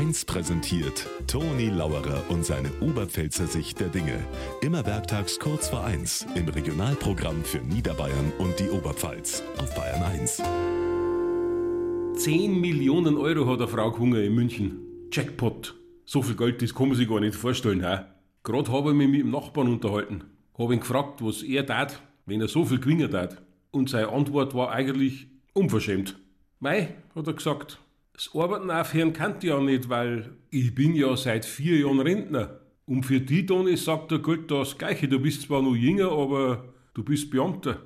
1 präsentiert Toni Lauerer und seine Oberpfälzer Sicht der Dinge. Immer werktags kurz vor 1 im Regionalprogramm für Niederbayern und die Oberpfalz auf Bayern 1. 10 Millionen Euro hat eine Frau Hunger in München. Jackpot. So viel Geld, das kann man sich gar nicht vorstellen. He? Gerade habe ich mich mit dem Nachbarn unterhalten. Habe ihn gefragt, was er tat, wenn er so viel gewinnen tat. Und seine Antwort war eigentlich unverschämt. Mei, hat er gesagt, das Arbeiten aufhören kann ich ja nicht, weil ich bin ja seit vier Jahren Rentner. Und für die Toni sagt der Geld das Gleiche. Du bist zwar noch jünger, aber du bist Beamter.